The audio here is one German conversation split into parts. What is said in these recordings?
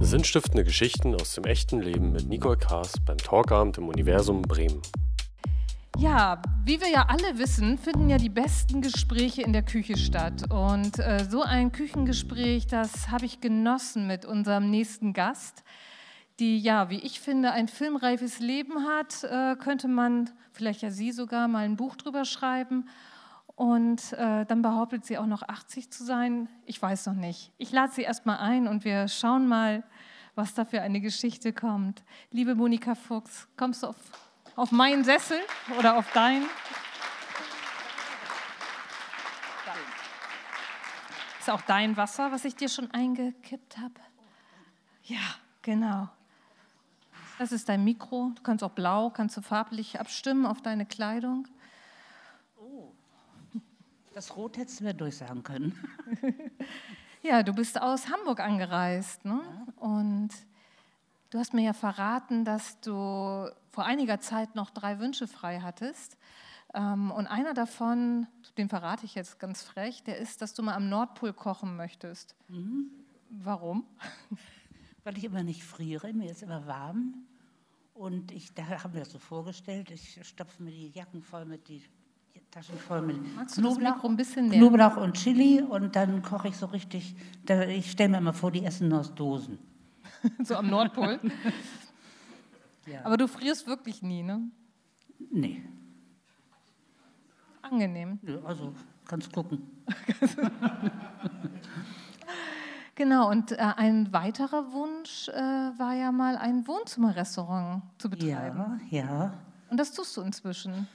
Sinnstiftende Geschichten aus dem echten Leben mit Nicole Kaas beim Talkabend im Universum Bremen. Ja, wie wir ja alle wissen, finden ja die besten Gespräche in der Küche statt. Und äh, so ein Küchengespräch, das habe ich genossen mit unserem nächsten Gast, die ja, wie ich finde, ein filmreifes Leben hat. Äh, könnte man, vielleicht ja sie sogar, mal ein Buch drüber schreiben. Und äh, dann behauptet sie auch noch 80 zu sein. Ich weiß noch nicht. Ich lade sie erstmal ein und wir schauen mal, was da für eine Geschichte kommt. Liebe Monika Fuchs, kommst du auf, auf meinen Sessel oder auf deinen? Ist auch dein Wasser, was ich dir schon eingekippt habe? Ja, genau. Das ist dein Mikro. Du kannst auch blau, kannst du farblich abstimmen auf deine Kleidung. Das Rot hättest du mir durchsagen können. ja, du bist aus Hamburg angereist. Ne? Ja. Und du hast mir ja verraten, dass du vor einiger Zeit noch drei Wünsche frei hattest. Ähm, und einer davon, den verrate ich jetzt ganz frech, der ist, dass du mal am Nordpol kochen möchtest. Mhm. Warum? Weil ich immer nicht friere, mir ist immer warm. Und ich, da haben wir das so vorgestellt, ich stopfe mir die Jacken voll mit die Taschen voll mit Knoblauch, ein bisschen Knoblauch und Chili und dann koche ich so richtig. Da, ich stelle mir immer vor, die essen nur aus Dosen. so am Nordpol. ja. Aber du frierst wirklich nie, ne? Nee. Angenehm. Ja, also kannst gucken. genau, und äh, ein weiterer Wunsch äh, war ja mal ein Wohnzimmerrestaurant zu betreiben. Ja, ja. Und das tust du inzwischen.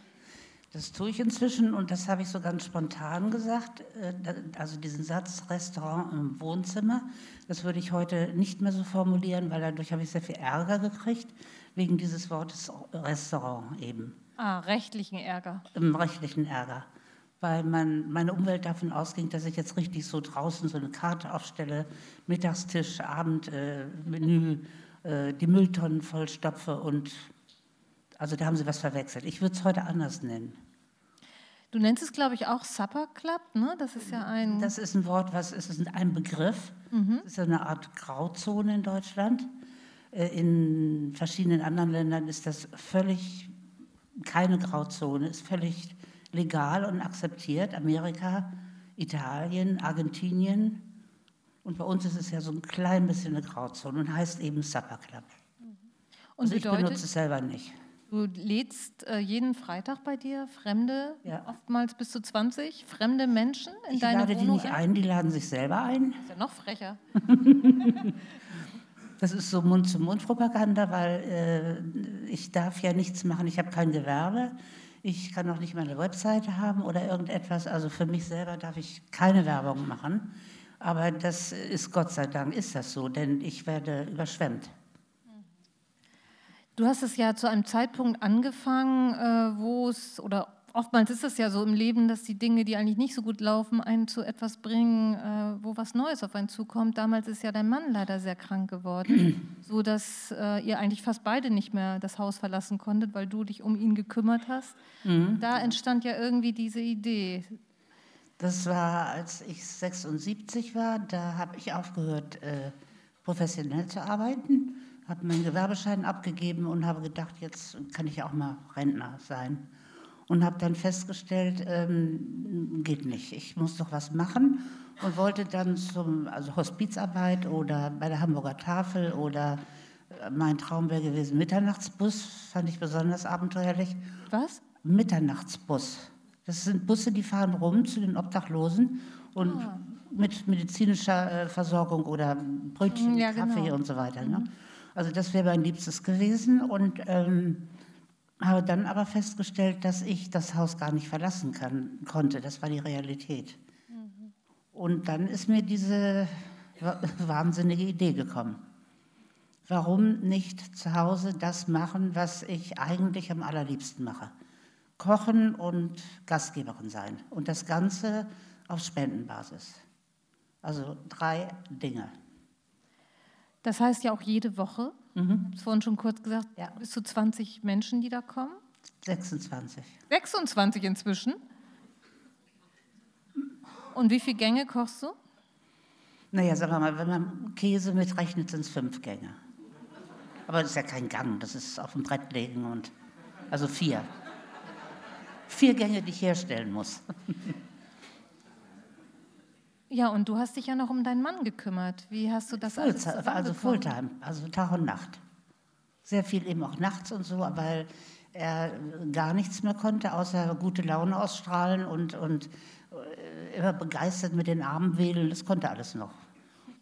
Das tue ich inzwischen und das habe ich so ganz spontan gesagt. Äh, also diesen Satz Restaurant im Wohnzimmer, das würde ich heute nicht mehr so formulieren, weil dadurch habe ich sehr viel Ärger gekriegt, wegen dieses Wortes Restaurant eben. Ah, rechtlichen Ärger. Im rechtlichen Ärger. Weil man, meine Umwelt davon ausging, dass ich jetzt richtig so draußen so eine Karte aufstelle, Mittagstisch, Abendmenü, äh, äh, die Mülltonnen vollstopfe und also da haben Sie was verwechselt. Ich würde es heute anders nennen. Du nennst es, glaube ich, auch Supper Club, ne? Das ist ja ein. Das ist ein Wort, was ist es ein Begriff. Mhm. Das ist eine Art Grauzone in Deutschland. Äh, in verschiedenen anderen Ländern ist das völlig keine Grauzone, ist völlig legal und akzeptiert. Amerika, Italien, Argentinien. Und bei uns ist es ja so ein klein bisschen eine Grauzone und heißt eben Supper Club. Und also ich benutze es selber nicht. Du lädst äh, jeden Freitag bei dir Fremde, ja. oftmals bis zu 20, fremde Menschen in ich deine Wohnung? Ich lade die nicht ein, die laden sich selber ein. Das ist ja noch frecher. das ist so Mund-zu-Mund-Propaganda, weil äh, ich darf ja nichts machen, ich habe kein Gewerbe. Ich kann auch nicht meine Webseite haben oder irgendetwas. Also für mich selber darf ich keine Werbung machen. Aber das ist Gott sei Dank, ist das so, denn ich werde überschwemmt. Du hast es ja zu einem Zeitpunkt angefangen, äh, wo es, oder oftmals ist es ja so im Leben, dass die Dinge, die eigentlich nicht so gut laufen, einen zu etwas bringen, äh, wo was Neues auf einen zukommt. Damals ist ja dein Mann leider sehr krank geworden, so dass äh, ihr eigentlich fast beide nicht mehr das Haus verlassen konntet, weil du dich um ihn gekümmert hast. Mhm. Da entstand ja irgendwie diese Idee. Das war, als ich 76 war, da habe ich aufgehört, professionell zu arbeiten habe meinen Gewerbeschein abgegeben und habe gedacht, jetzt kann ich auch mal Rentner sein. Und habe dann festgestellt, ähm, geht nicht, ich muss doch was machen und wollte dann zum also Hospizarbeit oder bei der Hamburger Tafel oder äh, mein Traum wäre gewesen Mitternachtsbus, fand ich besonders abenteuerlich. Was? Mitternachtsbus. Das sind Busse, die fahren rum zu den Obdachlosen und ah. mit medizinischer äh, Versorgung oder Brötchen, ja, Kaffee genau. und so weiter. Ne? Mhm. Also das wäre mein Liebstes gewesen und ähm, habe dann aber festgestellt, dass ich das Haus gar nicht verlassen kann, konnte. Das war die Realität. Mhm. Und dann ist mir diese wahnsinnige Idee gekommen. Warum nicht zu Hause das machen, was ich eigentlich am allerliebsten mache? Kochen und Gastgeberin sein. Und das Ganze auf Spendenbasis. Also drei Dinge. Das heißt ja auch jede Woche. Mhm. Ich vorhin schon kurz gesagt, ja. bis zu 20 Menschen, die da kommen. 26. 26 inzwischen. Und wie viele Gänge kochst du? Naja, sagen wir mal, wenn man Käse mitrechnet, sind es fünf Gänge. Aber das ist ja kein Gang, das ist auf dem Brett legen und also vier. Vier Gänge, die ich herstellen muss. Ja, und du hast dich ja noch um deinen Mann gekümmert. Wie hast du das Fulltime, alles Also Fulltime, also Tag und Nacht. Sehr viel eben auch nachts und so, weil er gar nichts mehr konnte, außer gute Laune ausstrahlen und, und äh, immer begeistert mit den Armen wedeln. Das konnte alles noch.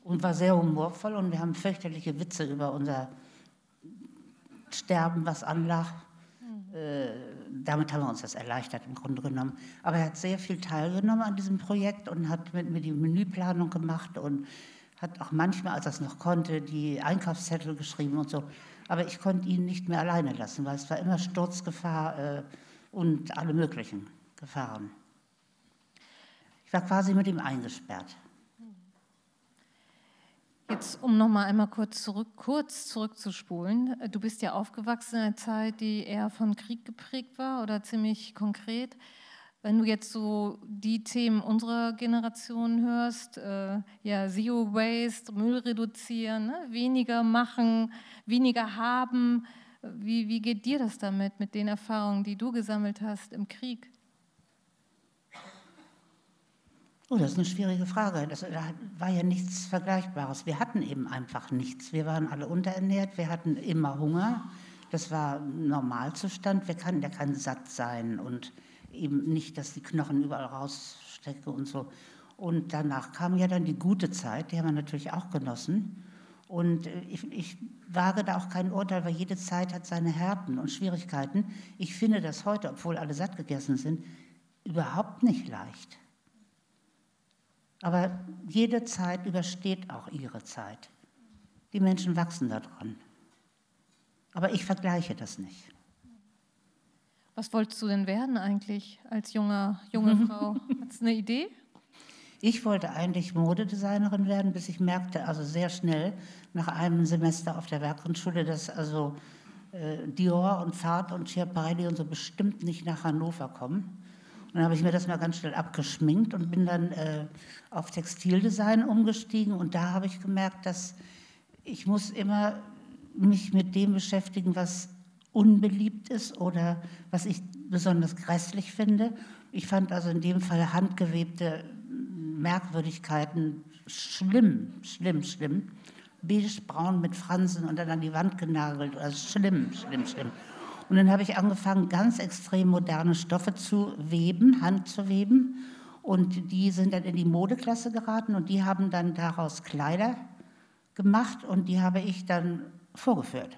Und war sehr humorvoll und wir haben fürchterliche Witze über unser Sterben, was anlag. Äh, damit haben wir uns das erleichtert im Grunde genommen. Aber er hat sehr viel teilgenommen an diesem Projekt und hat mit mir die Menüplanung gemacht und hat auch manchmal, als er es noch konnte, die Einkaufszettel geschrieben und so. Aber ich konnte ihn nicht mehr alleine lassen, weil es war immer Sturzgefahr äh, und alle möglichen Gefahren. Ich war quasi mit ihm eingesperrt. Jetzt, um noch mal einmal kurz, zurück, kurz zurückzuspulen. Du bist ja aufgewachsen in einer Zeit, die eher von Krieg geprägt war oder ziemlich konkret. Wenn du jetzt so die Themen unserer Generation hörst, äh, ja, Zero Waste, Müll reduzieren, ne? weniger machen, weniger haben, wie, wie geht dir das damit, mit den Erfahrungen, die du gesammelt hast im Krieg? Oh, das ist eine schwierige Frage. Das war ja nichts Vergleichbares. Wir hatten eben einfach nichts. Wir waren alle unterernährt, wir hatten immer Hunger. Das war Normalzustand. Wir kann ja kein satt sein und eben nicht, dass die Knochen überall rausstecken und so. Und danach kam ja dann die gute Zeit, die haben wir natürlich auch genossen. Und äh, ich, ich wage da auch kein Urteil, weil jede Zeit hat seine Härten und Schwierigkeiten. Ich finde das heute, obwohl alle satt gegessen sind, überhaupt nicht leicht. Aber jede Zeit übersteht auch ihre Zeit. Die Menschen wachsen daran. Aber ich vergleiche das nicht. Was wolltest du denn werden eigentlich als junger, junge Frau? Hast du eine Idee? Ich wollte eigentlich Modedesignerin werden, bis ich merkte, also sehr schnell nach einem Semester auf der Werkgrundschule, dass also äh, Dior und Fahrt und Schiaparelli und so bestimmt nicht nach Hannover kommen. Dann habe ich mir das mal ganz schnell abgeschminkt und bin dann äh, auf Textildesign umgestiegen und da habe ich gemerkt, dass ich muss immer mich mit dem beschäftigen, was unbeliebt ist oder was ich besonders grässlich finde. Ich fand also in dem Fall handgewebte Merkwürdigkeiten schlimm, schlimm, schlimm. Beige-braun mit Fransen und dann an die Wand genagelt. Also schlimm, schlimm, schlimm. Und dann habe ich angefangen, ganz extrem moderne Stoffe zu weben, Hand zu weben. Und die sind dann in die Modeklasse geraten und die haben dann daraus Kleider gemacht und die habe ich dann vorgeführt.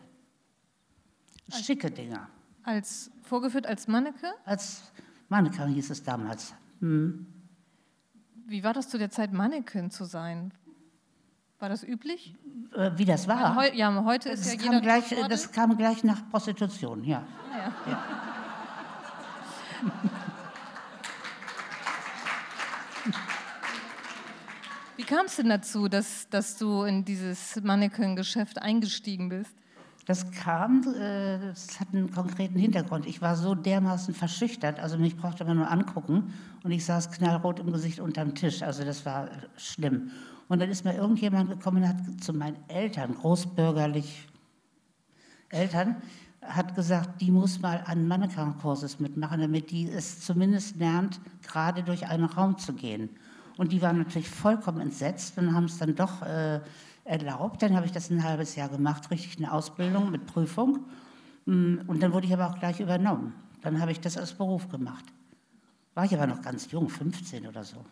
Schicke Dinger. Als vorgeführt als Manneke? Als Manneke hieß es damals. Hm. Wie war das zu der Zeit, Mannequin zu sein? War das üblich? Äh, wie das war? Heu ja, heute ist das ja kam jeder gleich, Das kam gleich nach Prostitution, ja. Ah, ja. ja. Wie kam es denn dazu, dass, dass du in dieses Mannequin-Geschäft eingestiegen bist? Das kam, äh, das hat einen konkreten Hintergrund. Ich war so dermaßen verschüchtert, also mich brauchte man nur angucken und ich saß knallrot im Gesicht unterm Tisch. Also das war schlimm. Und dann ist mir irgendjemand gekommen und hat zu meinen Eltern, großbürgerlich Eltern, hat gesagt, die muss mal an Mannequin-Kurses mitmachen, damit die es zumindest lernt, gerade durch einen Raum zu gehen. Und die waren natürlich vollkommen entsetzt und haben es dann doch äh, erlaubt. Dann habe ich das ein halbes Jahr gemacht, richtig eine Ausbildung mit Prüfung. Mm, und dann wurde ich aber auch gleich übernommen. Dann habe ich das als Beruf gemacht. War ich aber noch ganz jung, 15 oder so.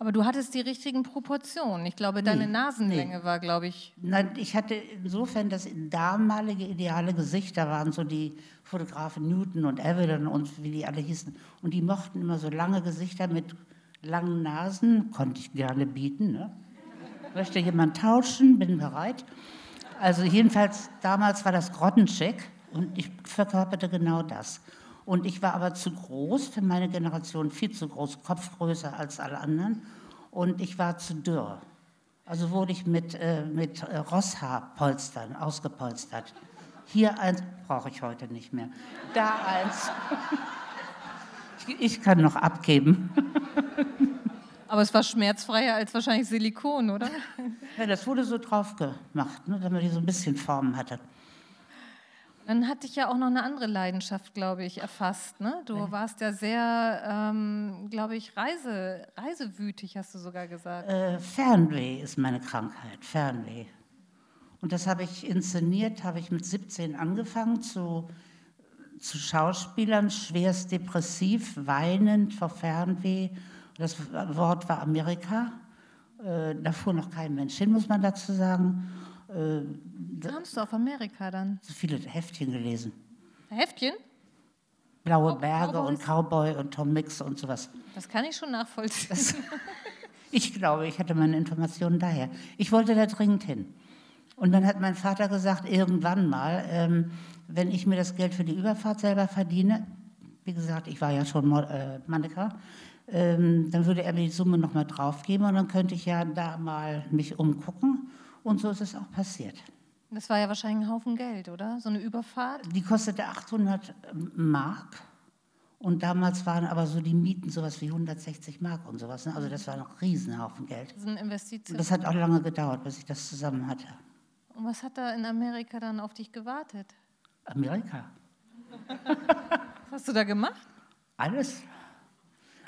Aber du hattest die richtigen Proportionen. Ich glaube, deine nee, Nasenlänge nee. war, glaube ich. Nein, ich hatte insofern das damalige ideale Gesicht. Da waren so die Fotografen Newton und Evelyn und wie die alle hießen. Und die mochten immer so lange Gesichter mit langen Nasen. Konnte ich gerne bieten. Ne? Möchte jemand tauschen? Bin bereit. Also jedenfalls, damals war das Grottenschick und ich verkörperte genau das. Und ich war aber zu groß für meine Generation, viel zu groß, Kopfgrößer als alle anderen. Und ich war zu dürr. Also wurde ich mit, äh, mit äh, Rosshaarpolstern ausgepolstert. Hier eins brauche ich heute nicht mehr. Da eins. ich, ich kann noch abgeben. Aber es war schmerzfreier als wahrscheinlich Silikon, oder? Ja, das wurde so drauf gemacht, ne, damit die so ein bisschen Form hatte. Dann hatte ich ja auch noch eine andere Leidenschaft, glaube ich, erfasst. Ne? Du ja. warst ja sehr, ähm, glaube ich, Reise, reisewütig, hast du sogar gesagt. Äh, Fernweh ist meine Krankheit, Fernweh. Und das habe ich inszeniert, habe ich mit 17 angefangen zu, zu Schauspielern, schwerst depressiv, weinend vor Fernweh. Das Wort war Amerika. Äh, da fuhr noch kein Mensch hin, muss man dazu sagen. Äh, Kamst du auf Amerika dann? So viele Heftchen gelesen. Heftchen? Blaue Berge Cowboys? und Cowboy und Tom Mix und sowas. Das kann ich schon nachvollziehen. Das, ich glaube, ich hatte meine Informationen daher. Ich wollte da dringend hin. Und dann hat mein Vater gesagt, irgendwann mal, ähm, wenn ich mir das Geld für die Überfahrt selber verdiene, wie gesagt, ich war ja schon äh, Mannequin, ähm, dann würde er mir die Summe nochmal draufgeben und dann könnte ich ja da mal mich umgucken und so ist es auch passiert. Das war ja wahrscheinlich ein Haufen Geld, oder? So eine Überfahrt? Die kostete 800 Mark. Und damals waren aber so die Mieten sowas wie 160 Mark und sowas. Ne? Also das war ein Riesenhaufen Geld. Das ist eine Investition. Das hat auch lange gedauert, bis ich das zusammen hatte. Und was hat da in Amerika dann auf dich gewartet? Amerika. was hast du da gemacht? Alles.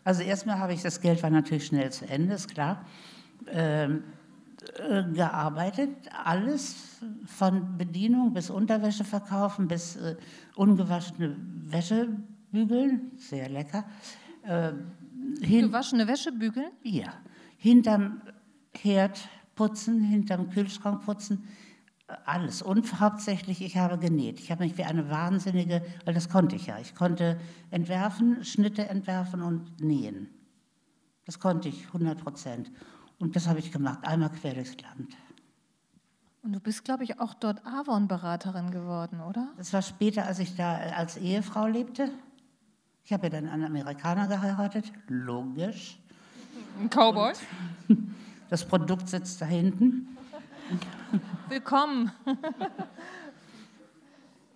Also erstmal habe ich, das Geld war natürlich schnell zu Ende, ist klar. Ähm, äh, gearbeitet, alles von Bedienung bis Unterwäsche verkaufen, bis äh, ungewaschene Wäsche bügeln, sehr lecker. Äh, Gewaschene Wäsche bügeln? Ja. Hinterm Herd putzen, hinterm Kühlschrank putzen, alles. Und hauptsächlich, ich habe genäht. Ich habe mich wie eine Wahnsinnige, weil das konnte ich ja. Ich konnte entwerfen, Schnitte entwerfen und nähen. Das konnte ich 100 Prozent. Und das habe ich gemacht, einmal quer durchs Land. Und du bist, glaube ich, auch dort Avon-Beraterin geworden, oder? Das war später, als ich da als Ehefrau lebte. Ich habe ja dann einen Amerikaner geheiratet, logisch. Ein Cowboy? Und das Produkt sitzt da hinten. Willkommen.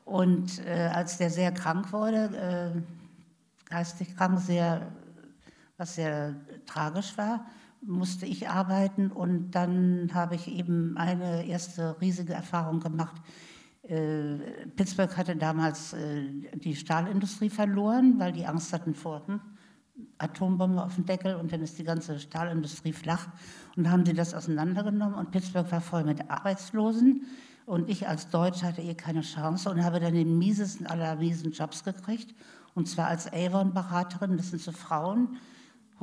Und äh, als der sehr krank wurde, äh, geistig krank, sehr, was sehr tragisch war, musste ich arbeiten und dann habe ich eben eine erste riesige Erfahrung gemacht. Äh, Pittsburgh hatte damals äh, die Stahlindustrie verloren, weil die Angst hatten vor hm, Atombombe auf dem Deckel und dann ist die ganze Stahlindustrie flach. Und haben sie das auseinandergenommen und Pittsburgh war voll mit Arbeitslosen. Und ich als Deutsch hatte eh keine Chance und habe dann den miesesten aller miesen Jobs gekriegt. Und zwar als Avon-Beraterin, das sind so Frauen,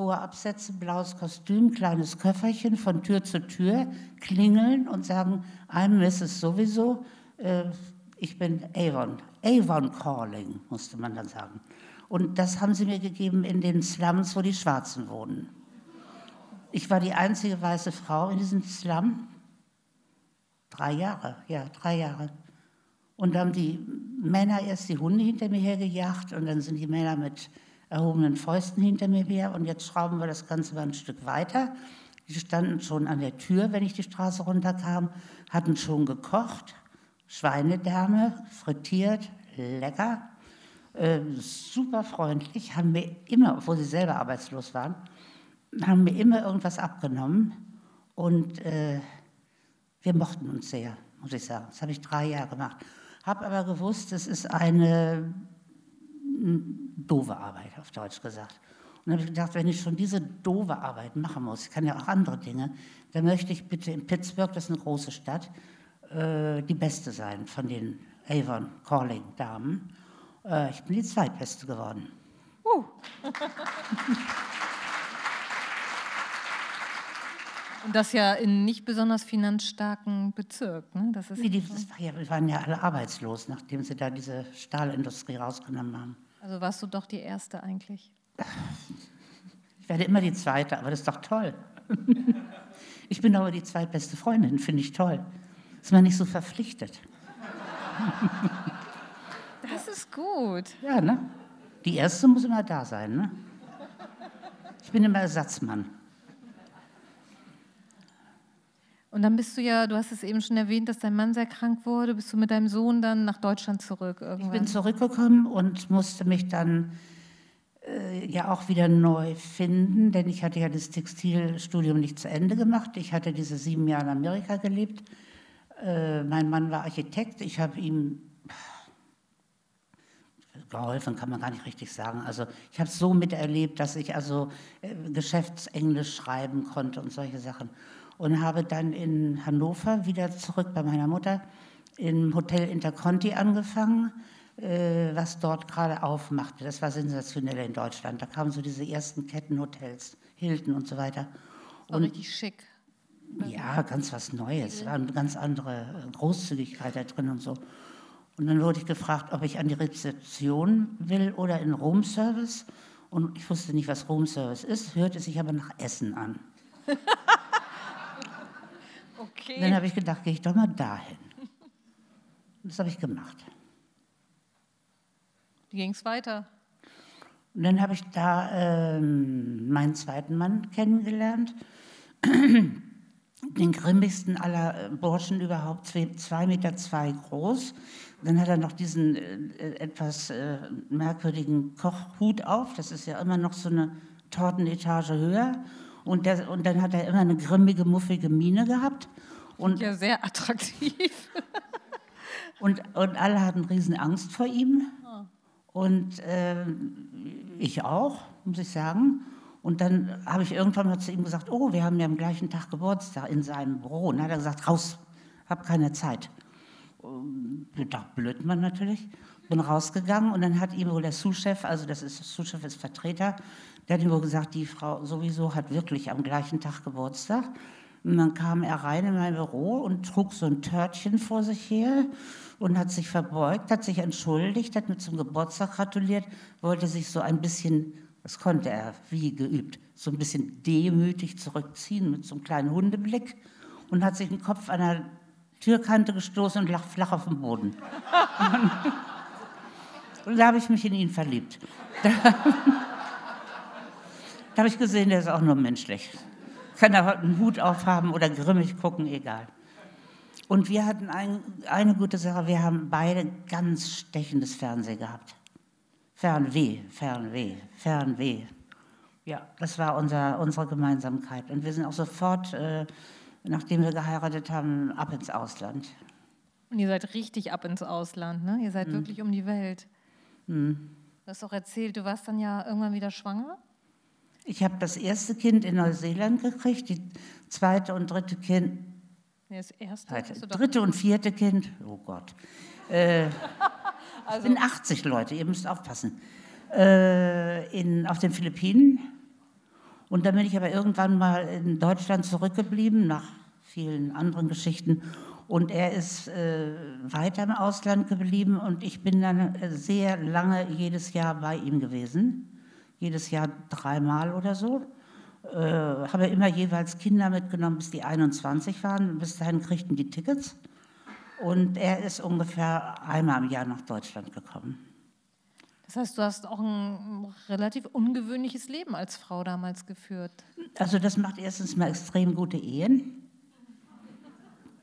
hohe Absätze, blaues Kostüm, kleines Köfferchen von Tür zu Tür, klingeln und sagen, I'm Mrs. sowieso, äh, ich bin Avon. Avon Calling, musste man dann sagen. Und das haben sie mir gegeben in den Slums, wo die Schwarzen wohnen. Ich war die einzige weiße Frau in diesem Slum. Drei Jahre, ja, drei Jahre. Und dann haben die Männer erst die Hunde hinter mir hergejagt und dann sind die Männer mit erhobenen Fäusten hinter mir her und jetzt schrauben wir das Ganze mal ein Stück weiter. Die standen schon an der Tür, wenn ich die Straße runterkam, hatten schon gekocht, Schweinedärme, frittiert, lecker, äh, super freundlich, haben mir immer, obwohl sie selber arbeitslos waren, haben mir immer irgendwas abgenommen und äh, wir mochten uns sehr, muss ich sagen. Das habe ich drei Jahre gemacht. Habe aber gewusst, es ist eine doofe Arbeit, auf Deutsch gesagt. Und dann habe ich gedacht, wenn ich schon diese doofe Arbeit machen muss, ich kann ja auch andere Dinge, dann möchte ich bitte in Pittsburgh, das ist eine große Stadt, äh, die Beste sein von den Avon Calling Damen. Äh, ich bin die Zweitbeste geworden. Uh. Und das ja in nicht besonders finanzstarken Bezirk. Ne? Das ist die, das war ja, wir waren ja alle arbeitslos, nachdem sie da diese Stahlindustrie rausgenommen haben. Also warst du doch die Erste eigentlich? Ich werde immer die Zweite, aber das ist doch toll. Ich bin aber die zweitbeste Freundin, finde ich toll. Ist man nicht so verpflichtet. Das ist gut. Ja, ne? Die Erste muss immer da sein, ne? Ich bin immer Ersatzmann. Und dann bist du ja, du hast es eben schon erwähnt, dass dein Mann sehr krank wurde. Bist du mit deinem Sohn dann nach Deutschland zurück? Irgendwann? Ich bin zurückgekommen und musste mich dann äh, ja auch wieder neu finden, denn ich hatte ja das Textilstudium nicht zu Ende gemacht. Ich hatte diese sieben Jahre in Amerika gelebt. Äh, mein Mann war Architekt. Ich habe ihm geholfen, kann man gar nicht richtig sagen. Also ich habe es so miterlebt, dass ich also äh, Geschäftsenglisch schreiben konnte und solche Sachen. Und habe dann in Hannover wieder zurück bei meiner Mutter im Hotel Interconti angefangen äh, was dort gerade aufmachte. Das war sensationell in Deutschland. Da kamen so diese ersten Kettenhotels, Hilton und so weiter. Und richtig schick. Ja, ganz was Neues. War eine ganz andere Großzügigkeit da drin und so. Und dann wurde ich gefragt, ob ich an die Rezeption will oder in Roomservice. Und ich wusste nicht, was Roomservice ist, hörte sich aber nach Essen an. okay. Dann habe ich gedacht, gehe ich doch mal dahin. Und das habe ich gemacht. Wie ging es weiter? Und dann habe ich da ähm, meinen zweiten Mann kennengelernt, den grimmigsten aller äh, Burschen überhaupt, zwei, Meter zwei groß. Dann hat er noch diesen äh, etwas äh, merkwürdigen Kochhut auf, das ist ja immer noch so eine Tortenetage höher. Und, der, und dann hat er immer eine grimmige, muffige Miene gehabt. Und, ja, sehr attraktiv. und, und alle hatten riesen Angst vor ihm. Und äh, ich auch, muss ich sagen. Und dann habe ich irgendwann mal zu ihm gesagt, oh, wir haben ja am gleichen Tag Geburtstag in seinem Büro. Und dann hat er gesagt, raus, habe keine Zeit. Da blöd man natürlich. Bin rausgegangen und dann hat ihm wohl der Sous-Chef, also das ist, Sous-Chef ist Vertreter, der hat ihm wohl gesagt, die Frau sowieso hat wirklich am gleichen Tag Geburtstag. Und dann kam er rein in mein Büro und trug so ein Törtchen vor sich her und hat sich verbeugt, hat sich entschuldigt, hat mir zum Geburtstag gratuliert, wollte sich so ein bisschen, das konnte er wie geübt, so ein bisschen demütig zurückziehen mit so einem kleinen Hundeblick und hat sich den Kopf an der Türkante gestoßen und lag flach auf dem Boden. und da habe ich mich in ihn verliebt. Da, da habe ich gesehen, der ist auch nur menschlich. Kann er einen Hut aufhaben oder grimmig gucken, egal. Und wir hatten ein, eine gute Sache, wir haben beide ganz stechendes Fernsehen gehabt. Fernweh, Fernweh, Fernweh. Ja, das war unser, unsere Gemeinsamkeit. Und wir sind auch sofort, äh, nachdem wir geheiratet haben, ab ins Ausland. Und ihr seid richtig ab ins Ausland, ne? Ihr seid hm. wirklich um die Welt. Hm. Du hast auch erzählt, du warst dann ja irgendwann wieder schwanger? Ich habe das erste Kind in Neuseeland gekriegt, die zweite und dritte Kind Nee, das erste. Halt, dritte und vierte Kind. Oh Gott. Äh, also, sind 80 Leute, ihr müsst aufpassen. Äh, in, auf den Philippinen. Und dann bin ich aber irgendwann mal in Deutschland zurückgeblieben, nach vielen anderen Geschichten. Und er ist äh, weiter im Ausland geblieben und ich bin dann sehr lange jedes Jahr bei ihm gewesen. Jedes Jahr dreimal oder so äh, habe immer jeweils Kinder mitgenommen, bis die 21 waren. Bis dahin kriegten die Tickets. Und er ist ungefähr einmal im Jahr nach Deutschland gekommen. Das heißt, du hast auch ein relativ ungewöhnliches Leben als Frau damals geführt. Also das macht erstens mal extrem gute Ehen.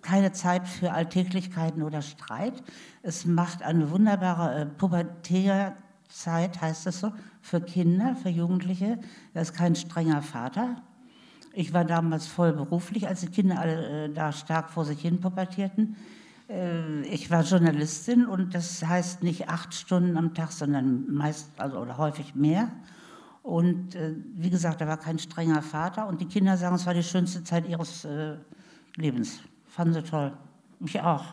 Keine Zeit für Alltäglichkeiten oder Streit. Es macht eine wunderbare äh, pubertäre Zeit, heißt es so, für Kinder, für Jugendliche. Er ist kein strenger Vater. Ich war damals voll beruflich, als die Kinder alle äh, da stark vor sich hin pubertierten. Äh, ich war Journalistin und das heißt nicht acht Stunden am Tag, sondern meist also, oder häufig mehr. Und äh, wie gesagt, er war kein strenger Vater und die Kinder sagen, es war die schönste Zeit ihres äh, Lebens. Fanden sie toll. Mich auch.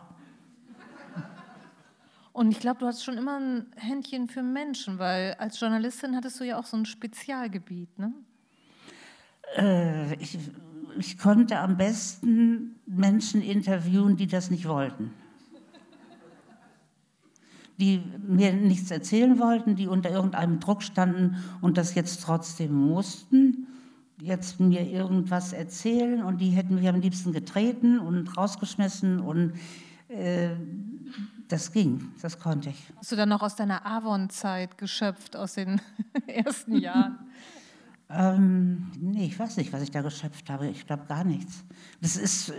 Und ich glaube, du hast schon immer ein Händchen für Menschen, weil als Journalistin hattest du ja auch so ein Spezialgebiet, ne? Äh, ich, ich konnte am besten Menschen interviewen, die das nicht wollten. Die mir nichts erzählen wollten, die unter irgendeinem Druck standen und das jetzt trotzdem mussten, jetzt mir irgendwas erzählen und die hätten mich am liebsten getreten und rausgeschmissen und äh, das ging, das konnte ich. Hast du dann noch aus deiner Avon-Zeit geschöpft, aus den ersten Jahren? ähm, nee, ich weiß nicht, was ich da geschöpft habe. Ich glaube gar nichts. Das ist,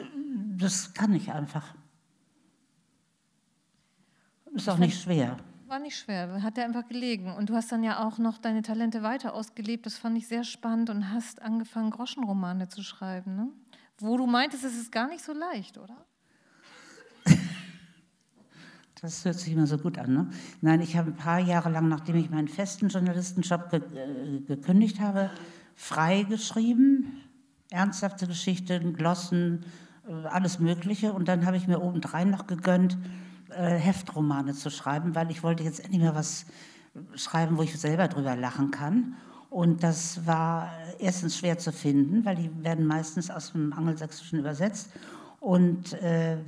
das kann ich einfach. Ist auch nicht schwer. War nicht schwer, hat er einfach gelegen. Und du hast dann ja auch noch deine Talente weiter ausgelebt. Das fand ich sehr spannend und hast angefangen, Groschenromane zu schreiben. Ne? Wo du meintest, es ist gar nicht so leicht, oder? Das hört sich immer so gut an. Ne? Nein, ich habe ein paar Jahre lang, nachdem ich meinen festen Journalistenjob ge äh, gekündigt habe, frei geschrieben. Ernsthafte Geschichten, Glossen, äh, alles Mögliche. Und dann habe ich mir obendrein noch gegönnt, äh, Heftromane zu schreiben, weil ich wollte jetzt endlich mal was schreiben, wo ich selber drüber lachen kann. Und das war erstens schwer zu finden, weil die werden meistens aus dem Angelsächsischen übersetzt. Und äh,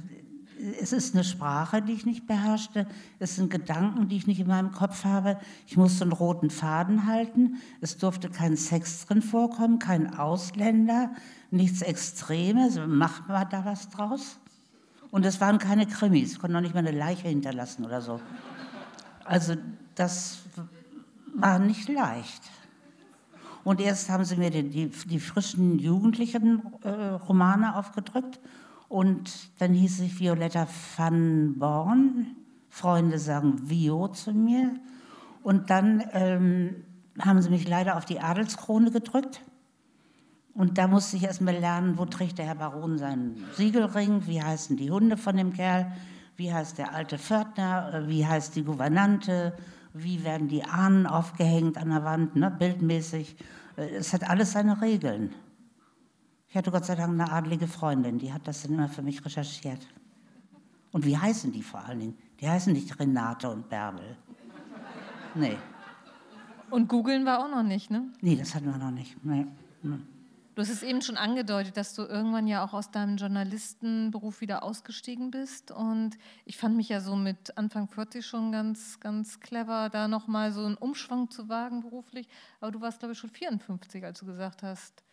es ist eine Sprache, die ich nicht beherrschte. Es sind Gedanken, die ich nicht in meinem Kopf habe. Ich musste einen roten Faden halten. Es durfte kein Sex drin vorkommen, kein Ausländer, nichts Extremes. Macht man da was draus? Und es waren keine Krimis. Ich konnte noch nicht mal eine Leiche hinterlassen oder so. Also das war nicht leicht. Und erst haben sie mir die, die, die frischen jugendlichen äh, Romane aufgedrückt und dann hieß ich Violetta van Born. Freunde sagen Vio zu mir. Und dann ähm, haben sie mich leider auf die Adelskrone gedrückt. Und da musste ich erst mal lernen, wo trägt der Herr Baron seinen Siegelring, wie heißen die Hunde von dem Kerl, wie heißt der alte Pförtner, äh, wie heißt die Gouvernante, wie werden die Ahnen aufgehängt an der Wand, ne, bildmäßig. Äh, es hat alles seine Regeln. Ich hatte Gott sei Dank eine adlige Freundin, die hat das dann immer für mich recherchiert. Und wie heißen die vor allen Dingen? Die heißen nicht Renate und Bärbel. Nee. Und googeln war auch noch nicht, ne? Nee, das hatten wir noch nicht. Nee. Du hast es eben schon angedeutet, dass du irgendwann ja auch aus deinem Journalistenberuf wieder ausgestiegen bist. Und ich fand mich ja so mit Anfang 40 schon ganz, ganz clever, da nochmal so einen Umschwung zu wagen beruflich. Aber du warst, glaube ich, schon 54, als du gesagt hast,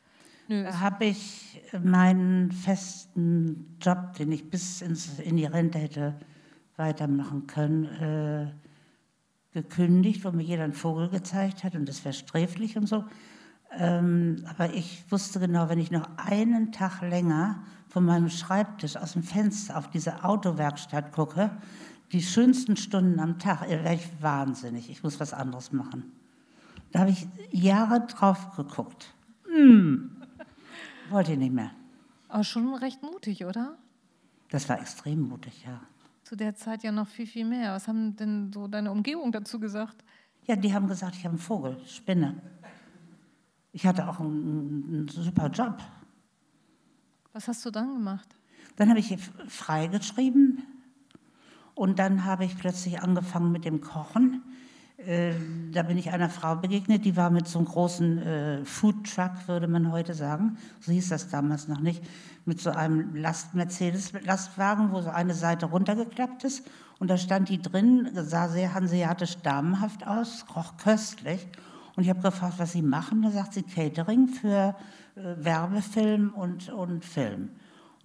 habe ich meinen festen Job, den ich bis ins, in die Rente hätte weitermachen können, äh, gekündigt, wo mir jeder einen Vogel gezeigt hat und das wäre sträflich und so. Ähm, aber ich wusste genau, wenn ich noch einen Tag länger von meinem Schreibtisch aus dem Fenster auf diese Autowerkstatt gucke, die schönsten Stunden am Tag, äh, wäre ich wahnsinnig. Ich muss was anderes machen. Da habe ich Jahre drauf geguckt. Hm, wollte ich nicht mehr. Aber schon recht mutig, oder? Das war extrem mutig, ja. Zu der Zeit ja noch viel, viel mehr. Was haben denn so deine Umgebung dazu gesagt? Ja, die haben gesagt, ich habe einen Vogel, Spinne. Ich hatte auch einen, einen super Job. Was hast du dann gemacht? Dann habe ich freigeschrieben und dann habe ich plötzlich angefangen mit dem Kochen. Äh, da bin ich einer Frau begegnet, die war mit so einem großen äh, Food Truck, würde man heute sagen, so hieß das damals noch nicht, mit so einem Last-Mercedes-Lastwagen, wo so eine Seite runtergeklappt ist. Und da stand die drin, sah sehr hanseatisch damenhaft aus, roch köstlich. Und ich habe gefragt, was sie machen. Da sagt sie Catering für äh, Werbefilm und, und Film.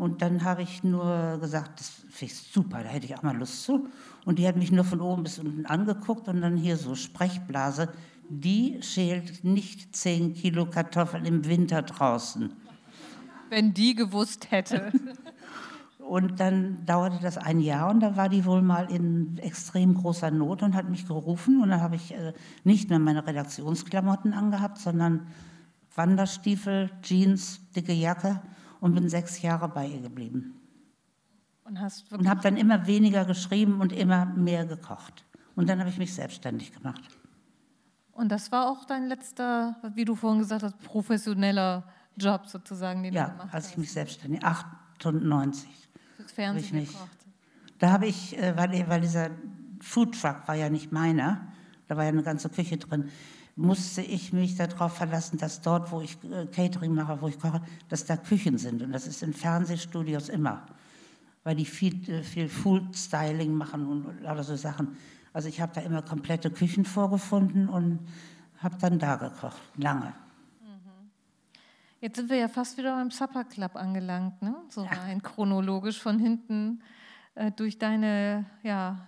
Und dann habe ich nur gesagt, das finde ich super, da hätte ich auch mal Lust zu. Und die hat mich nur von oben bis unten angeguckt und dann hier so Sprechblase. Die schält nicht zehn Kilo Kartoffeln im Winter draußen. Wenn die gewusst hätte. Und dann dauerte das ein Jahr und da war die wohl mal in extrem großer Not und hat mich gerufen. Und dann habe ich äh, nicht mehr meine Redaktionsklamotten angehabt, sondern Wanderstiefel, Jeans, dicke Jacke und bin sechs Jahre bei ihr geblieben. Und, und habe dann immer weniger geschrieben und immer mehr gekocht. Und dann habe ich mich selbstständig gemacht. Und das war auch dein letzter, wie du vorhin gesagt hast, professioneller Job sozusagen, den ja, du gemacht hast? Ja, als ich mich selbstständig, 98. Das Fernsehen gekocht. Da habe ich, äh, weil, weil dieser Foodtruck war ja nicht meiner, da war ja eine ganze Küche drin, musste ich mich darauf verlassen, dass dort, wo ich äh, Catering mache, wo ich koche, dass da Küchen sind. Und das ist in Fernsehstudios immer, weil die viel, äh, viel Food-Styling machen und lauter so Sachen. Also ich habe da immer komplette Küchen vorgefunden und habe dann da gekocht, lange. Mhm. Jetzt sind wir ja fast wieder beim Supper Club angelangt, ne? so ja. rein chronologisch von hinten äh, durch deine ja,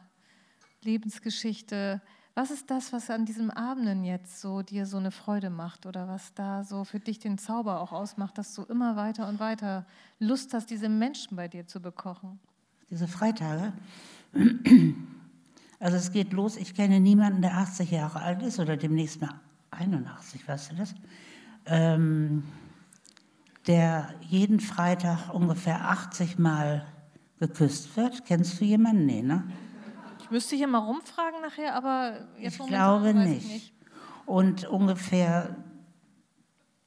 Lebensgeschichte. Was ist das, was an diesen Abenden jetzt so dir so eine Freude macht oder was da so für dich den Zauber auch ausmacht, dass du immer weiter und weiter Lust hast, diese Menschen bei dir zu bekochen? Diese Freitage. Also es geht los, ich kenne niemanden, der 80 Jahre alt ist oder demnächst mal 81, weißt du das? Ähm, der jeden Freitag ungefähr 80 Mal geküsst wird. Kennst du jemanden? Nee, ne? Ich müsste hier mal rumfragen nachher, aber jetzt Ich glaube nicht. Ich nicht. Und ungefähr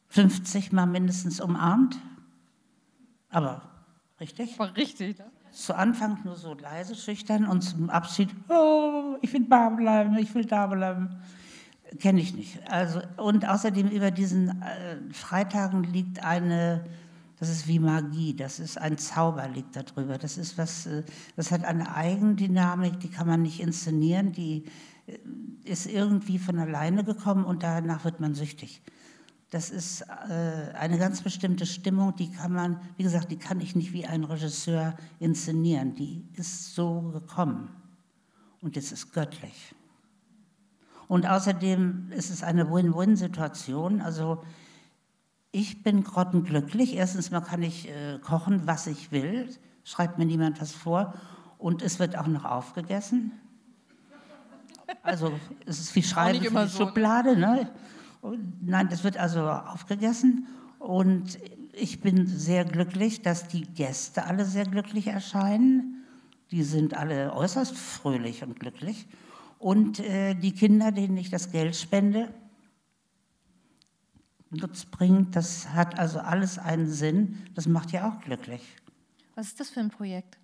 50 Mal mindestens umarmt. Aber richtig? War richtig, ne? Zu Anfang nur so leise, schüchtern und zum Abschied, oh, ich will da bleiben, ich will da bleiben. Kenne ich nicht. Also, und außerdem über diesen äh, Freitagen liegt eine, das ist wie Magie, das ist ein Zauber liegt darüber. Das ist was, äh, das hat eine Eigendynamik, die kann man nicht inszenieren, die äh, ist irgendwie von alleine gekommen und danach wird man süchtig. Das ist äh, eine ganz bestimmte Stimmung, die kann man, wie gesagt, die kann ich nicht wie ein Regisseur inszenieren. Die ist so gekommen und es ist göttlich. Und außerdem ist es eine Win-Win-Situation. Also ich bin grottenglücklich. Erstens mal kann ich äh, kochen, was ich will. Schreibt mir niemand was vor. Und es wird auch noch aufgegessen. Also es ist wie Schreiben für die so, ne? Schublade. Ne? Nein, das wird also aufgegessen und ich bin sehr glücklich, dass die Gäste alle sehr glücklich erscheinen. Die sind alle äußerst fröhlich und glücklich. Und äh, die Kinder, denen ich das Geld spende, Nutz bringt, das hat also alles einen Sinn. Das macht ja auch glücklich. Was ist das für ein Projekt?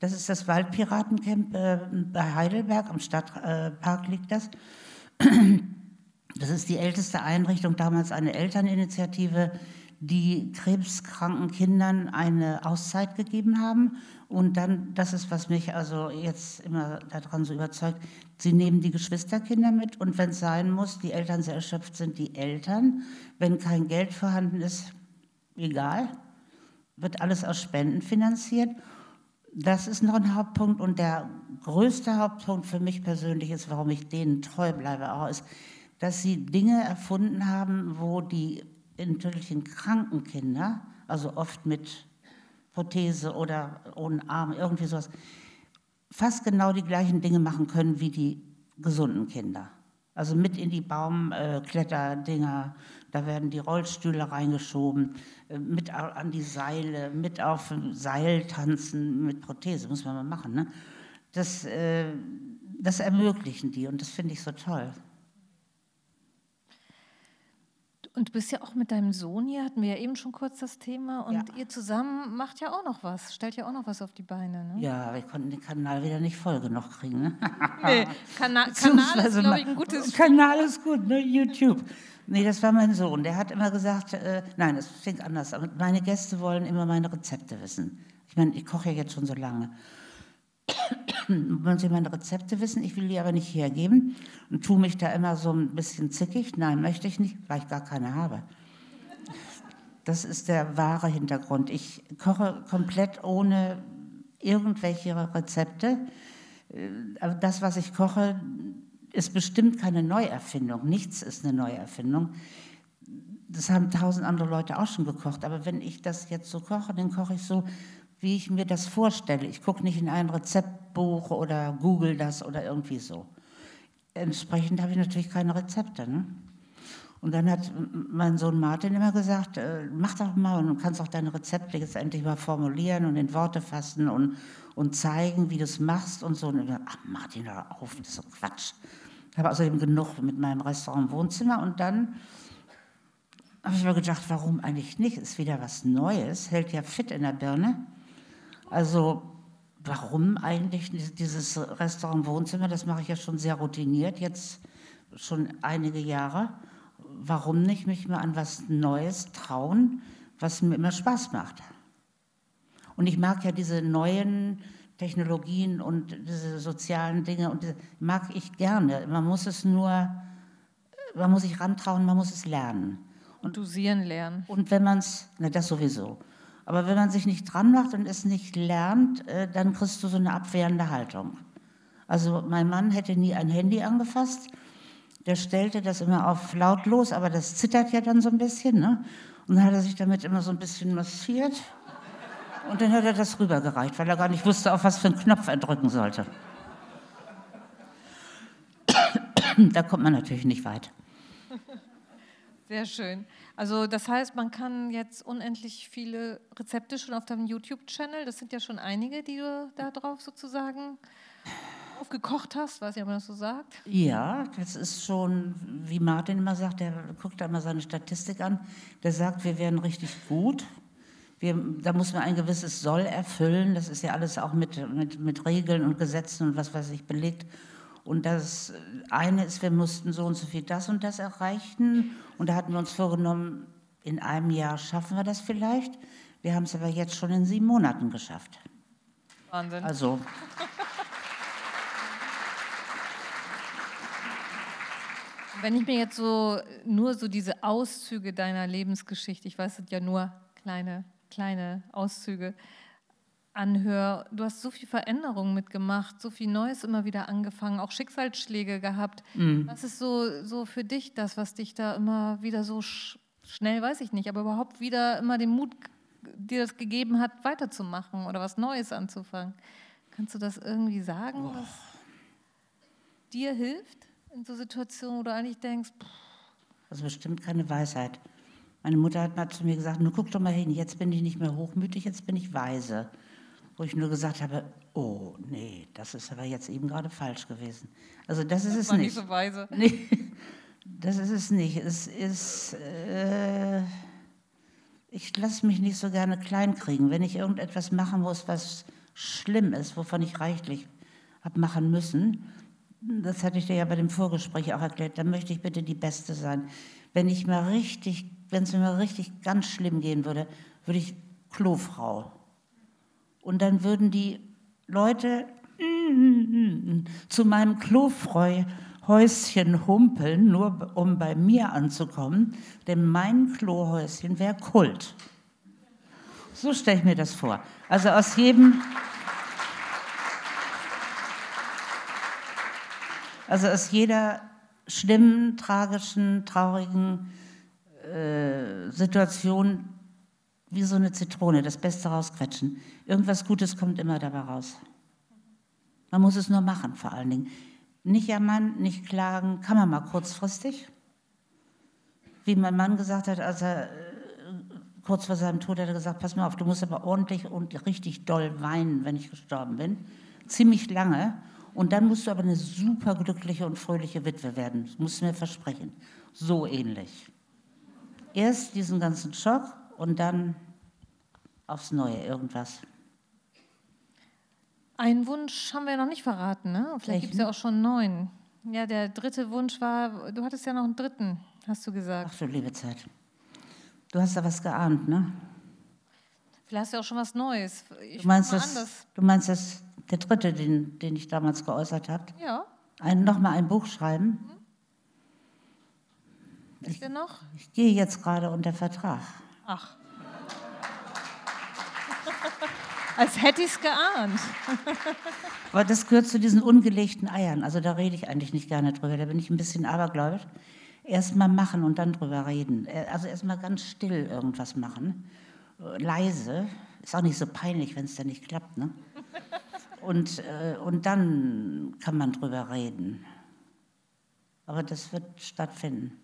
Das ist das Waldpiratencamp äh, bei Heidelberg, am Stadtpark äh, liegt das. Das ist die älteste Einrichtung, damals eine Elterninitiative, die krebskranken Kindern eine Auszeit gegeben haben. Und dann, das ist, was mich also jetzt immer daran so überzeugt, sie nehmen die Geschwisterkinder mit und wenn es sein muss, die Eltern sehr erschöpft sind, die Eltern. Wenn kein Geld vorhanden ist, egal, wird alles aus Spenden finanziert. Das ist noch ein Hauptpunkt und der größte Hauptpunkt für mich persönlich ist, warum ich denen treu bleibe, auch ist, dass sie Dinge erfunden haben, wo die natürlichen kranken Kinder, also oft mit Prothese oder ohne Arm, irgendwie sowas, fast genau die gleichen Dinge machen können wie die gesunden Kinder. Also mit in die Baumkletterdinger, da werden die Rollstühle reingeschoben, äh, mit an die Seile, mit auf Seil tanzen, mit Prothese, muss man mal machen. Ne? Das, äh, das ermöglichen die und das finde ich so toll. Und du bist ja auch mit deinem Sohn hier, hatten wir ja eben schon kurz das Thema. Und ja. ihr zusammen macht ja auch noch was, stellt ja auch noch was auf die Beine. Ne? Ja, wir konnten den Kanal wieder nicht voll genug kriegen. Ne? nee, Kana Kanal ist, glaube ich, ein gutes Kanal ist gut, ne? YouTube. Nee, das war mein Sohn. Der hat immer gesagt, äh, nein, es fängt anders an. Meine Gäste wollen immer meine Rezepte wissen. Ich meine, ich koche ja jetzt schon so lange. Wollen Sie meine Rezepte wissen? Ich will die aber nicht hergeben und tue mich da immer so ein bisschen zickig. Nein, möchte ich nicht, weil ich gar keine habe. Das ist der wahre Hintergrund. Ich koche komplett ohne irgendwelche Rezepte. Äh, das, was ich koche, ist bestimmt keine Neuerfindung. Nichts ist eine Neuerfindung. Das haben tausend andere Leute auch schon gekocht. Aber wenn ich das jetzt so koche, dann koche ich so, wie ich mir das vorstelle. Ich gucke nicht in ein Rezeptbuch oder google das oder irgendwie so. Entsprechend habe ich natürlich keine Rezepte. Ne? Und dann hat mein Sohn Martin immer gesagt, äh, mach doch mal und du kannst auch deine Rezepte jetzt endlich mal formulieren und in Worte fassen und, und zeigen, wie du es machst und so. Und ich ach Martin, hör auf, das ist so Quatsch. Ich habe außerdem genug mit meinem Restaurant Wohnzimmer und dann habe ich mir gedacht, warum eigentlich nicht? Ist wieder was Neues, hält ja fit in der Birne. Also warum eigentlich dieses Restaurant Wohnzimmer? Das mache ich ja schon sehr routiniert, jetzt schon einige Jahre. Warum nicht mich mal an was Neues trauen, was mir immer Spaß macht? Und ich mag ja diese neuen Technologien und diese sozialen Dinge und mag ich gerne. Man muss es nur, man muss sich rantrauen, man muss es lernen. Und dosieren lernen. Und wenn man es, na das sowieso. Aber wenn man sich nicht dran macht und es nicht lernt, äh, dann kriegst du so eine abwehrende Haltung. Also mein Mann hätte nie ein Handy angefasst. Der stellte das immer auf lautlos, aber das zittert ja dann so ein bisschen. Ne? Und dann hat er sich damit immer so ein bisschen massiert. Und dann hat er das rübergereicht, weil er gar nicht wusste, auf was für einen Knopf er drücken sollte. da kommt man natürlich nicht weit. Sehr schön. Also das heißt, man kann jetzt unendlich viele Rezepte schon auf deinem YouTube-Channel, das sind ja schon einige, die du da drauf sozusagen aufgekocht hast, weiß ich, ob man das so sagt. Ja, das ist schon, wie Martin immer sagt, der guckt da immer seine Statistik an, der sagt, wir werden richtig gut. Wir, da muss man ein gewisses Soll erfüllen, das ist ja alles auch mit, mit, mit Regeln und Gesetzen und was weiß ich belegt. Und das eine ist, wir mussten so und so viel das und das erreichen. Und da hatten wir uns vorgenommen, in einem Jahr schaffen wir das vielleicht. Wir haben es aber jetzt schon in sieben Monaten geschafft. Wahnsinn. Also. Wenn ich mir jetzt so nur so diese Auszüge deiner Lebensgeschichte, ich weiß, es sind ja nur kleine, kleine Auszüge, anhöre, du hast so viel Veränderung mitgemacht, so viel Neues immer wieder angefangen, auch Schicksalsschläge gehabt. Mhm. Was ist so, so für dich das, was dich da immer wieder so sch schnell, weiß ich nicht, aber überhaupt wieder immer den Mut dir das gegeben hat, weiterzumachen oder was Neues anzufangen? Kannst du das irgendwie sagen, oh. was dir hilft in so Situationen, wo du eigentlich denkst, pff. Also bestimmt keine Weisheit. Meine Mutter hat mal zu mir gesagt, nur guck doch mal hin, jetzt bin ich nicht mehr hochmütig, jetzt bin ich weise wo ich nur gesagt habe, oh nee, das ist aber jetzt eben gerade falsch gewesen. Also das, das ist es war nicht. nicht so weise. Nee, das ist es nicht. Es ist, äh, ich lasse mich nicht so gerne kleinkriegen. Wenn ich irgendetwas machen muss, was schlimm ist, wovon ich reichlich habe machen müssen, das hatte ich dir ja bei dem Vorgespräch auch erklärt, dann möchte ich bitte die Beste sein. Wenn ich mal richtig, wenn es mir mal richtig ganz schlimm gehen würde, würde ich Klofrau und dann würden die Leute zu meinem Klofreuhäuschen humpeln, nur um bei mir anzukommen, denn mein Klohäuschen wäre Kult. So stelle ich mir das vor. Also aus jedem, also aus jeder schlimmen, tragischen, traurigen äh, Situation wie so eine Zitrone, das Beste rausquetschen. Irgendwas Gutes kommt immer dabei raus. Man muss es nur machen, vor allen Dingen. Nicht jammern, nicht klagen, kann man mal kurzfristig. Wie mein Mann gesagt hat, als er äh, kurz vor seinem Tod hat er gesagt, pass mal auf, du musst aber ordentlich und richtig doll weinen, wenn ich gestorben bin. Ziemlich lange. Und dann musst du aber eine super glückliche und fröhliche Witwe werden. Das musst du mir versprechen. So ähnlich. Erst diesen ganzen Schock und dann aufs Neue irgendwas. Einen Wunsch haben wir noch nicht verraten, ne? Vielleicht gibt es ja auch schon neun. Ja, der dritte Wunsch war, du hattest ja noch einen dritten, hast du gesagt. Ach du liebe Zeit. Du hast da was geahnt, ne? Vielleicht hast du auch schon was Neues. Ich du meinst, das, du meinst das, der dritte, den, den ich damals geäußert habe? Ja. Ein, Nochmal ein Buch schreiben? Mhm. Ist der noch? Ich gehe jetzt gerade unter Vertrag. Ach. Als hätte ich es geahnt. Aber das gehört zu diesen ungelegten Eiern. Also da rede ich eigentlich nicht gerne drüber. Da bin ich ein bisschen abergläubisch. Erst mal machen und dann drüber reden. Äh, also erst mal ganz still irgendwas machen. Leise. Ist auch nicht so peinlich, wenn es dann nicht klappt. Ne? Und, äh, und dann kann man drüber reden. Aber das wird stattfinden.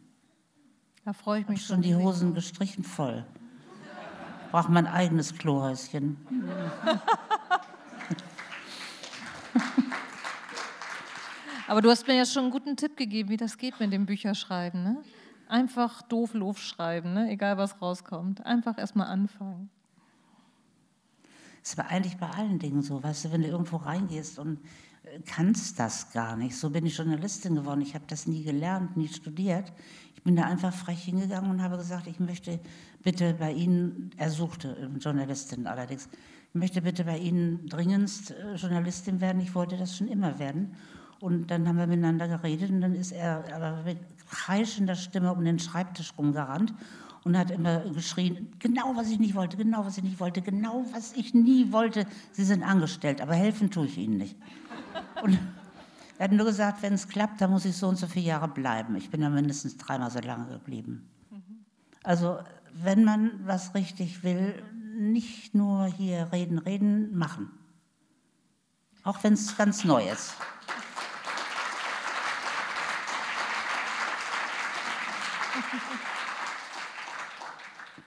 Da freue ich mich ich schon. Schon die Hosen gestrichen voll braucht mein eigenes Klohäuschen. Aber du hast mir ja schon einen guten Tipp gegeben, wie das geht mit dem Bücherschreiben. Ne? Einfach doof schreiben, ne? egal was rauskommt. Einfach erstmal anfangen. Das war eigentlich bei allen Dingen so, weißt du, wenn du irgendwo reingehst und äh, kannst das gar nicht. So bin ich Journalistin geworden. Ich habe das nie gelernt, nie studiert. Ich bin da einfach frech hingegangen und habe gesagt, ich möchte bitte bei Ihnen, er suchte Journalistin allerdings, ich möchte bitte bei Ihnen dringendst äh, Journalistin werden. Ich wollte das schon immer werden. Und dann haben wir miteinander geredet und dann ist er aber mit kreischender Stimme um den Schreibtisch rumgerannt und hat immer geschrien, genau was ich nicht wollte, genau was ich nicht wollte, genau was ich nie wollte. Sie sind angestellt, aber helfen tue ich Ihnen nicht. Und er hat nur gesagt, wenn es klappt, dann muss ich so und so viele Jahre bleiben. Ich bin dann mindestens dreimal so lange geblieben. Mhm. Also wenn man was richtig will, nicht nur hier reden, reden, machen. Auch wenn es ganz neu ist.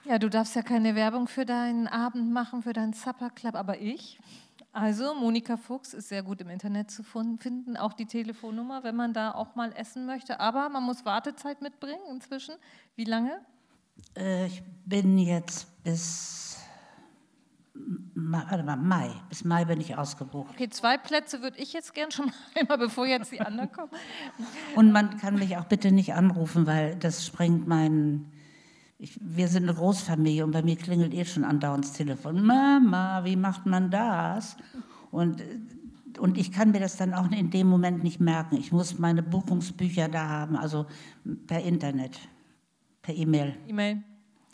Ja, du darfst ja keine Werbung für deinen Abend machen, für deinen Supper Club, aber ich. Also, Monika Fuchs ist sehr gut im Internet zu finden, auch die Telefonnummer, wenn man da auch mal essen möchte. Aber man muss Wartezeit mitbringen inzwischen. Wie lange? Äh, ich bin jetzt bis Mai. Bis Mai bin ich ausgebucht. Okay, zwei Plätze würde ich jetzt gern schon einmal, bevor jetzt die anderen kommen. Und man kann mich auch bitte nicht anrufen, weil das sprengt meinen ich, wir sind eine Großfamilie und bei mir klingelt eh schon andauernd das Telefon. Mama, wie macht man das? Und, und ich kann mir das dann auch in dem Moment nicht merken. Ich muss meine Buchungsbücher da haben, also per Internet, per E-Mail. E-Mail.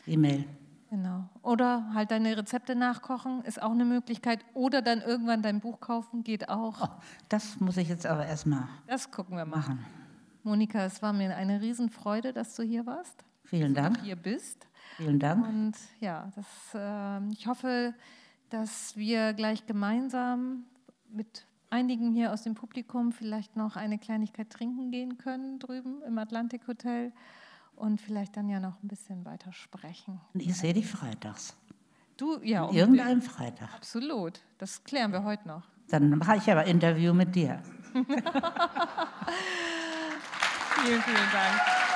E-Mail. Genau. Oder halt deine Rezepte nachkochen, ist auch eine Möglichkeit. Oder dann irgendwann dein Buch kaufen, geht auch. Oh, das muss ich jetzt aber erstmal. Das gucken wir mal. Machen. Monika, es war mir eine Riesenfreude, dass du hier warst. Vielen Dank. hier bist. Vielen Dank. Und ja, das, äh, ich hoffe, dass wir gleich gemeinsam mit einigen hier aus dem Publikum vielleicht noch eine Kleinigkeit trinken gehen können drüben im Atlantik Hotel und vielleicht dann ja noch ein bisschen weiter sprechen. Ich sehe dich freitags. Du, ja. Um Irgendeinem Freitag. Absolut. Das klären wir heute noch. Dann mache ich aber Interview mit dir. vielen, vielen Dank.